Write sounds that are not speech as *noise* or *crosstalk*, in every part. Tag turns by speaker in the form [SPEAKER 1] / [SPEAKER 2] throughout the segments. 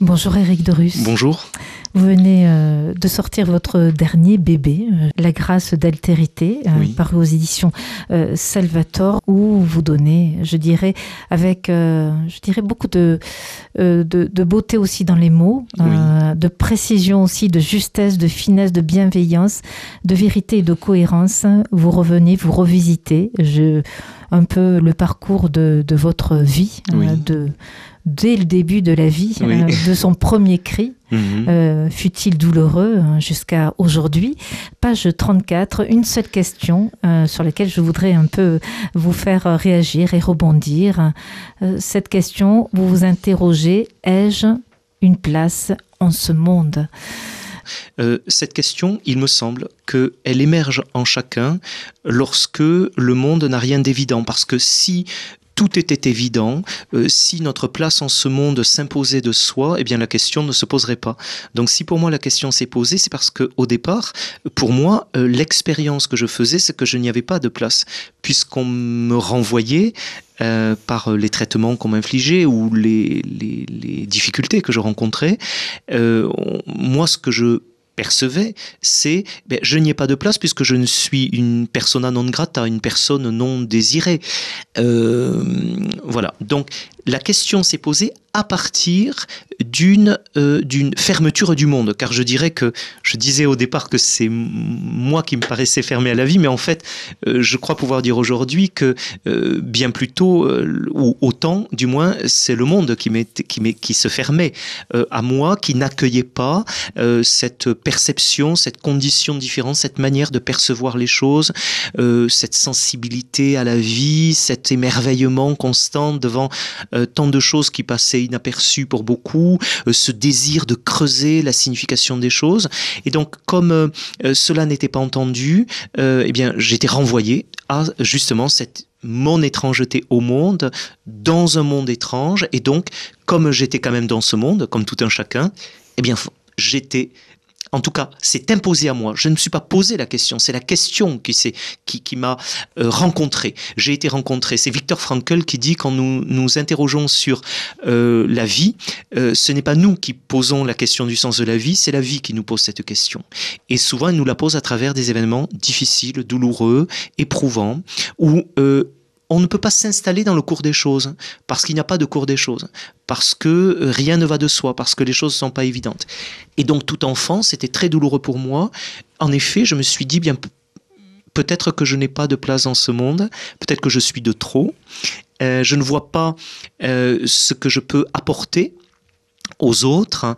[SPEAKER 1] Bonjour Eric Dorus.
[SPEAKER 2] Bonjour.
[SPEAKER 1] Vous venez euh, de sortir votre dernier bébé, euh, La grâce d'altérité, euh,
[SPEAKER 2] Oui.
[SPEAKER 1] paru aux éditions Salvator, où vous donnez, je dirais, avec, je dirais beaucoup de, de, de beauté aussi dans les mots, de précision aussi, de justesse, de finesse, de bienveillance, de vérité et de cohérence. Vous revenez, vous revisitez je, un peu le parcours de, de votre vie,
[SPEAKER 2] Oui.
[SPEAKER 1] de, dès le début de la vie,
[SPEAKER 2] Oui.
[SPEAKER 1] euh, de son premier cri, *laughs*
[SPEAKER 2] Mhm.
[SPEAKER 1] euh, fut-il douloureux hein, jusqu'à aujourd'hui Page 34, une seule question euh, sur laquelle je voudrais un peu vous faire réagir et rebondir. Euh, cette question, vous vous interrogez, ai-je une place en ce monde?
[SPEAKER 2] Euh, cette question, il me semble qu'elle émerge en chacun lorsque le monde n'a rien d'évident. Parce que si tout était évident, euh, si notre place en ce monde s'imposait de soi, eh bien la question ne se poserait pas. Donc si pour moi la question s'est posée, c'est parce que au départ, pour moi, euh, l'expérience que je faisais, c'est que je n'y avais pas de place, puisqu'on me renvoyait euh, par les traitements qu'on m'infligeait ou les, difficultés que je rencontrais. On- moi, ce que je percevais, c'est ben, je n'y ai pas de place puisque je ne suis une persona non grata, une personne non désirée. Euh, voilà. Donc la question s'est posée à partir d'une euh, d'une fermeture du monde, car je dirais que je disais au départ que c'est moi qui me paraissais fermé à la vie, mais en fait, euh, je crois pouvoir dire aujourd'hui que euh, bien plus tôt, euh, ou autant du moins, c'est le monde qui, qui, qui se fermait à moi, qui n'accueillait pas cette perception, cette condition différente, cette manière de percevoir les choses, cette sensibilité à la vie, cet émerveillement constant devant tant de choses qui passaient inaperçues pour beaucoup, euh, ce désir de creuser la signification des choses. Et donc, comme euh, euh, cela n'était pas entendu, eh bien, j'étais renvoyé à justement cette mon étrangeté au monde, dans un monde étrange, et donc, comme j'étais quand même dans ce monde, comme tout un chacun, eh bien, j'étais en tout cas, c'est imposé à moi. Je ne me suis pas posé la question. C'est la question qui, m'a euh, rencontré. J'ai été rencontré. C'est Victor Frankl qui dit quand nous nous interrogeons sur euh, la vie, euh, ce n'est pas nous qui posons la question du sens de la vie, c'est la vie qui nous pose cette question. Et souvent, elle nous la pose à travers des événements difficiles, douloureux, éprouvants, où on ne peut pas s'installer dans le cours des choses, parce qu'il n'y a pas de cours des choses, parce que euh, rien ne va de soi, parce que les choses ne sont pas évidentes. Et donc, tout enfant, c'était très douloureux pour moi. En effet, je me suis dit, bien, pe- peut-être que je n'ai pas de place dans ce monde, peut-être que je suis de trop, Euh, je ne vois pas euh, ce que je peux apporter aux autres.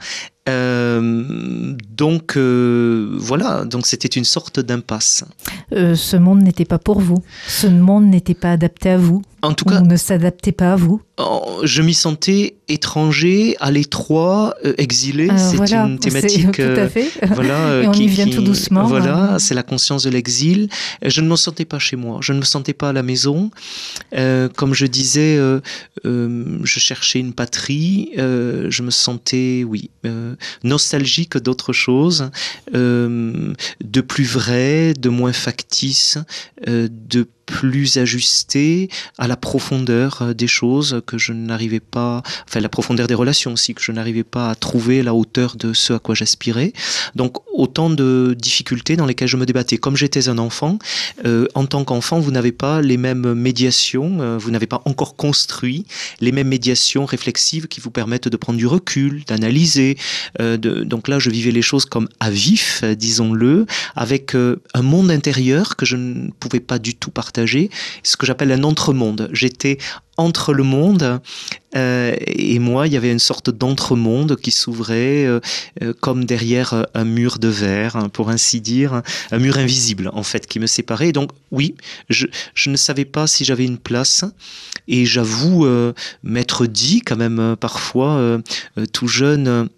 [SPEAKER 2] Euh, donc euh, voilà, donc c'était une sorte d'impasse.
[SPEAKER 1] Euh, Ce monde n'était pas pour vous. Ce monde n'était pas adapté à vous.
[SPEAKER 2] En tout
[SPEAKER 1] Ou
[SPEAKER 2] cas,
[SPEAKER 1] ne s'adaptait pas à vous.
[SPEAKER 2] Oh, je m'y sentais étranger, à l'étroit, exilé.
[SPEAKER 1] Euh,
[SPEAKER 2] c'est
[SPEAKER 1] voilà,
[SPEAKER 2] une thématique. *laughs*
[SPEAKER 1] Tout à fait.
[SPEAKER 2] voilà,
[SPEAKER 1] Et on
[SPEAKER 2] qui-
[SPEAKER 1] y vient
[SPEAKER 2] qui-
[SPEAKER 1] tout doucement.
[SPEAKER 2] Voilà,
[SPEAKER 1] hein.
[SPEAKER 2] c'est la conscience de l'exil. Je ne me sentais pas chez moi, je ne me sentais pas à la maison. Comme je disais, je cherchais une patrie, je me sentais, oui, euh, nostalgique d'autre chose, euh, de plus vrai, de moins factice, euh, de plus ajusté à la profondeur euh, des choses que je n'arrivais pas, enfin la profondeur des relations aussi, que je n'arrivais pas à trouver la hauteur de ce à quoi j'aspirais. Donc autant de difficultés dans lesquelles je me débattais. Comme j'étais un enfant, euh, en tant qu'enfant, vous n'avez pas les mêmes médiations, euh, vous n'avez pas encore construit les mêmes médiations réflexives qui vous permettent de prendre du recul, d'analyser. Euh, donc là, je vivais les choses comme à vif, disons-le, avec euh, un monde intérieur que je ne pouvais pas du tout partager, ce que j'appelle un entre-monde. J'étais entre le monde euh, et moi, il y avait une sorte d'entremonde qui s'ouvrait euh, euh, comme derrière un mur de verre, hein, pour ainsi dire, un mur invisible en fait qui me séparait. Donc oui, je, je ne savais pas si j'avais une place et j'avoue m'être dit quand même parfois, tout jeune,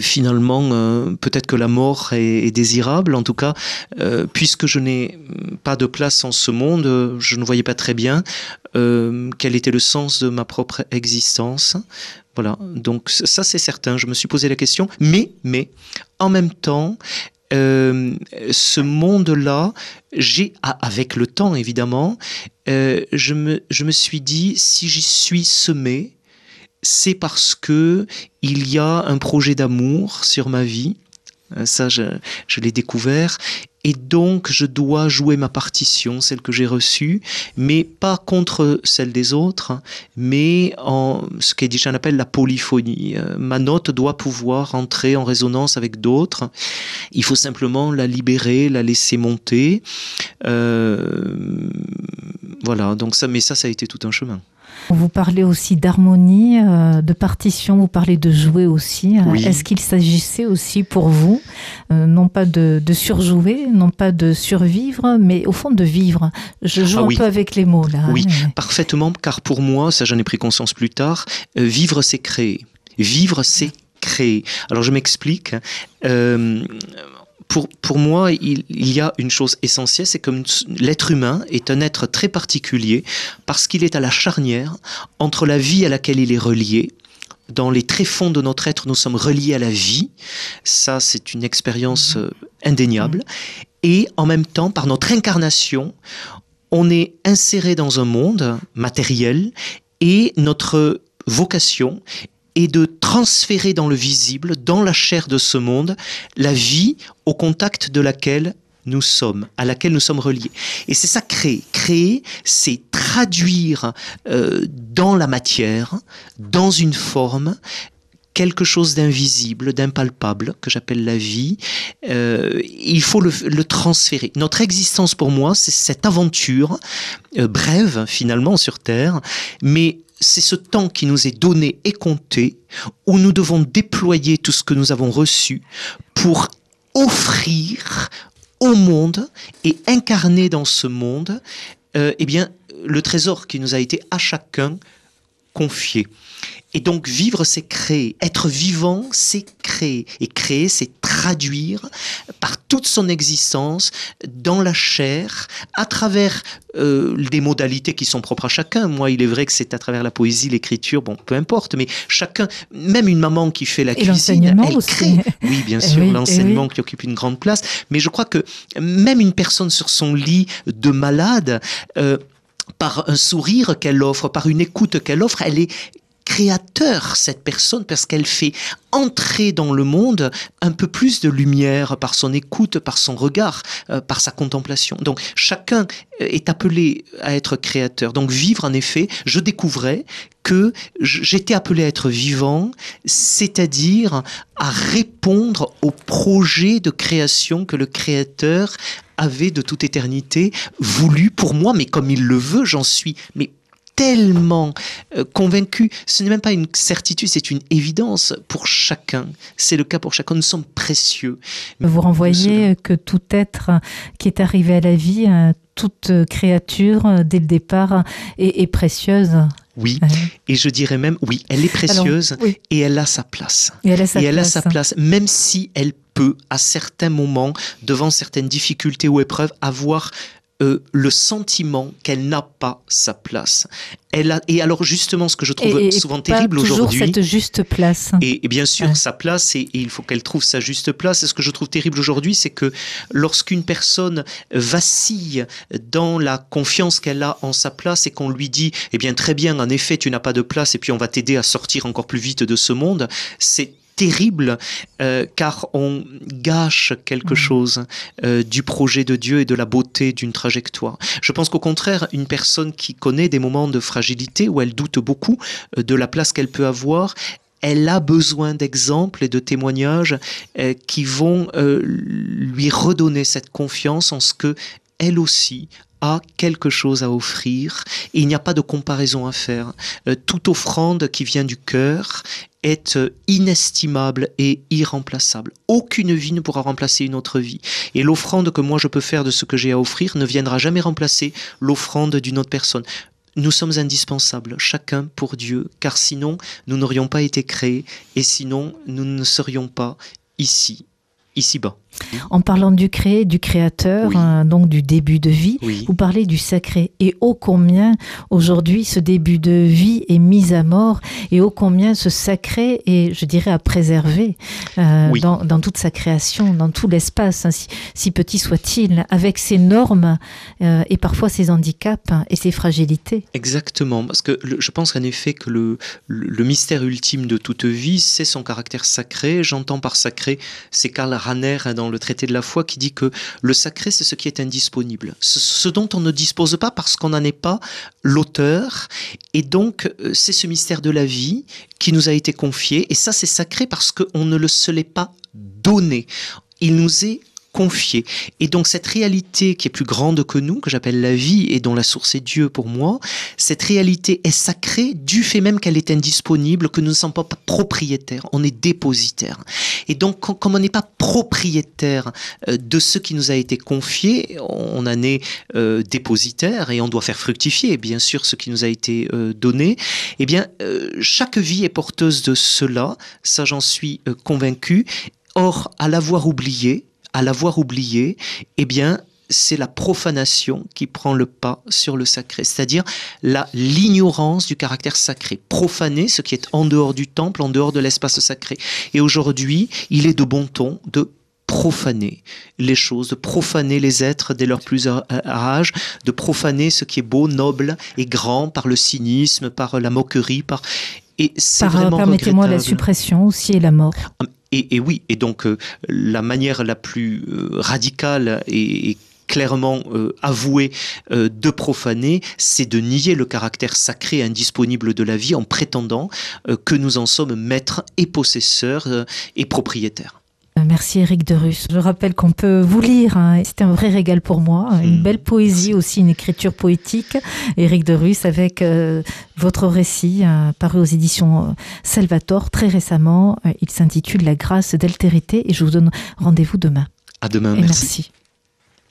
[SPEAKER 2] finalement, euh, peut-être que la mort est, désirable. En tout cas, euh, puisque je n'ai pas de place en ce monde, euh, je ne voyais pas très bien euh, quel était le sens de ma propre existence. Voilà, donc ça c'est certain, je me suis posé la question, mais, mais en même temps, euh, ce monde-là, j'ai, avec le temps évidemment, euh, je, me, je me suis dit, si j'y suis semé, c'est parce que il y a un projet d'amour sur ma vie. Ça, je, l'ai découvert et donc je dois jouer ma partition, celle que j'ai reçue, mais pas contre celle des autres, mais en ce qu'on appelle la polyphonie. Euh, ma note doit pouvoir entrer en résonance avec d'autres. Il faut simplement la libérer, la laisser monter. Euh, voilà, donc ça, mais ça, ça a été tout un chemin.
[SPEAKER 1] Vous parlez aussi d'harmonie, euh, de partition, vous parlez de jouer aussi. Euh, est-ce qu'il s'agissait aussi pour vous, euh, non pas de, surjouer, non pas de survivre, mais au fond de vivre? Je joue ah un peu avec les mots là.
[SPEAKER 2] Oui, parfaitement, car pour moi, ça j'en ai pris conscience plus tard, vivre c'est créer. Vivre c'est créer. Alors je m'explique pour, pour moi, il, y a une chose essentielle, c'est que l'être humain est un être très particulier parce qu'il est à la charnière entre la vie à laquelle il est relié, dans les tréfonds de notre être, nous sommes reliés à la vie. Ça, c'est une expérience euh, indéniable. Et en même temps, par notre incarnation, on est inséré dans un monde matériel et notre vocation et de transférer dans le visible, dans la chair de ce monde, la vie au contact de laquelle nous sommes, à laquelle nous sommes reliés. Et c'est ça créer. Créer, c'est traduire euh, dans la matière, dans une forme, quelque chose d'invisible, d'impalpable, que j'appelle la vie. Euh, il faut le, transférer. Notre existence, pour moi, c'est cette aventure euh, brève, finalement, sur Terre, mais c'est ce temps qui nous est donné et compté, où nous devons déployer tout ce que nous avons reçu pour offrir au monde et incarner dans ce monde euh, eh bien, le trésor qui nous a été à chacun confié. Et donc vivre, c'est créer. Être vivant, c'est créer. Et créer, c'est traduire par toute son existence dans la chair, à travers euh, des modalités qui sont propres à chacun. Moi, il est vrai que c'est à travers la poésie, l'écriture, bon, peu importe, mais chacun, même une maman qui fait la cuisine, elle crée. Oui, bien sûr, *laughs* l'enseignement qui occupe une grande place. Mais je crois que même une personne sur son lit de malade, euh, par un sourire qu'elle offre, par une écoute qu'elle offre, elle est créateur, cette personne, parce qu'elle fait entrer dans le monde un peu plus de lumière par son écoute, par son regard, euh, par sa contemplation. Donc chacun est appelé à être créateur. Donc vivre, en effet, je découvrais que j'étais appelé à être vivant, c'est-à-dire à répondre au projet de création que le créateur avait de toute éternité voulu pour moi, mais comme il le veut, j'en suis mais tellement euh, convaincu. Ce n'est même pas une certitude, c'est une évidence pour chacun. C'est le cas pour chacun. Nous sommes précieux.
[SPEAKER 1] Vous renvoyez que tout être qui est arrivé à la vie, euh, toute créature, euh, dès le départ, est, précieuse.
[SPEAKER 2] Oui, et je dirais même, oui, elle est précieuse et elle a sa place.
[SPEAKER 1] Et elle a sa,
[SPEAKER 2] place. a sa place, même si elle peut, à certains moments, devant certaines difficultés ou épreuves, avoir euh, le sentiment qu'elle n'a pas sa place. Elle a, et alors justement, ce que je trouve souvent terrible aujourd'hui,
[SPEAKER 1] cette juste place.
[SPEAKER 2] Et, bien sûr, sa place, et, il faut qu'elle trouve sa juste place. Et ce que je trouve terrible aujourd'hui, c'est que lorsqu'une personne vacille dans la confiance qu'elle a en sa place et qu'on lui dit, eh bien très bien, en effet, tu n'as pas de place, et puis on va t'aider à sortir encore plus vite de ce monde, c'est terrible euh, car on gâche quelque mm. chose euh, du projet de Dieu et de la beauté d'une trajectoire. Je pense qu'au contraire, une personne qui connaît des moments de fragilité où elle doute beaucoup euh, de la place qu'elle peut avoir, elle a besoin d'exemples et de témoignages qui vont lui redonner cette confiance en ce que elle aussi a quelque chose à offrir et il n'y a pas de comparaison à faire. toute offrande qui vient du cœur est inestimable et irremplaçable. Aucune vie ne pourra remplacer une autre vie. Et l'offrande que moi je peux faire de ce que j'ai à offrir ne viendra jamais remplacer l'offrande d'une autre personne. Nous sommes indispensables, chacun pour Dieu, car sinon nous n'aurions pas été créés et sinon nous ne serions pas ici ici-bas.
[SPEAKER 1] En parlant du créé, du créateur,
[SPEAKER 2] Oui.
[SPEAKER 1] hein, donc du début de vie,
[SPEAKER 2] Oui.
[SPEAKER 1] vous parlez du sacré. Et ô combien aujourd'hui ce début de vie est mis à mort et ô combien ce sacré est, je dirais, à préserver euh,
[SPEAKER 2] Oui.
[SPEAKER 1] dans, dans toute sa création, dans tout l'espace, hein, si, si petit soit-il, avec ses normes euh, et parfois ses handicaps hein, et ses fragilités.
[SPEAKER 2] Exactement, parce que le- je pense qu'en effet que le, le, le mystère ultime de toute vie, c'est son caractère sacré. J'entends par sacré, c'est Karl Hein, dans le traité de la foi qui dit que le sacré, c'est ce qui est indisponible, ce, ce dont on ne dispose pas parce qu'on n'en est pas l'auteur. Et donc, euh, c'est ce mystère de la vie qui nous a été confié. Et ça, c'est sacré parce qu'on ne le se l'est pas donné. Il nous est confié. Et donc cette réalité qui est plus grande que nous, que j'appelle la vie et dont la source est Dieu pour moi, cette réalité est sacrée du fait même qu'elle est indisponible, que nous ne sommes pas propriétaires, on est dépositaires. Et donc comme on n'est pas propriétaire euh, de ce qui nous a été confié, on en est euh, dépositaire et on doit faire fructifier bien sûr ce qui nous a été euh, donné. Eh bien chaque vie est porteuse de cela, ça j'en suis convaincu. Or à l'avoir oublié, à l'avoir oublié, eh bien, c'est la profanation qui prend le pas sur le sacré, c'est-à-dire la l'ignorance du caractère sacré, profaner ce qui est en dehors du temple, en dehors de l'espace sacré. Et aujourd'hui, il est de bon ton de profaner les choses, de profaner les êtres dès leur plus âge, de profaner ce qui est beau, noble et grand par le cynisme, par la moquerie, par et c'est vraiment
[SPEAKER 1] permettez-moi, la suppression aussi et la mort.
[SPEAKER 2] Et, oui, et donc euh, la manière la plus euh, radicale et, clairement euh, avouée de profaner, c'est de nier le caractère sacré et indisponible de la vie en prétendant que nous en sommes maîtres et possesseurs et propriétaires.
[SPEAKER 1] Merci Eric de Russe. Je rappelle qu'on peut vous lire. hein, C'était un vrai régal pour moi. hein, Une
[SPEAKER 2] Mm.
[SPEAKER 1] belle poésie aussi, une écriture poétique. Eric de Russe avec euh, votre récit euh, paru aux éditions euh, Salvator très récemment. Euh, il s'intitule La grâce d'altérité et je vous donne rendez-vous demain.
[SPEAKER 2] À demain,
[SPEAKER 1] Et
[SPEAKER 2] merci.
[SPEAKER 1] merci.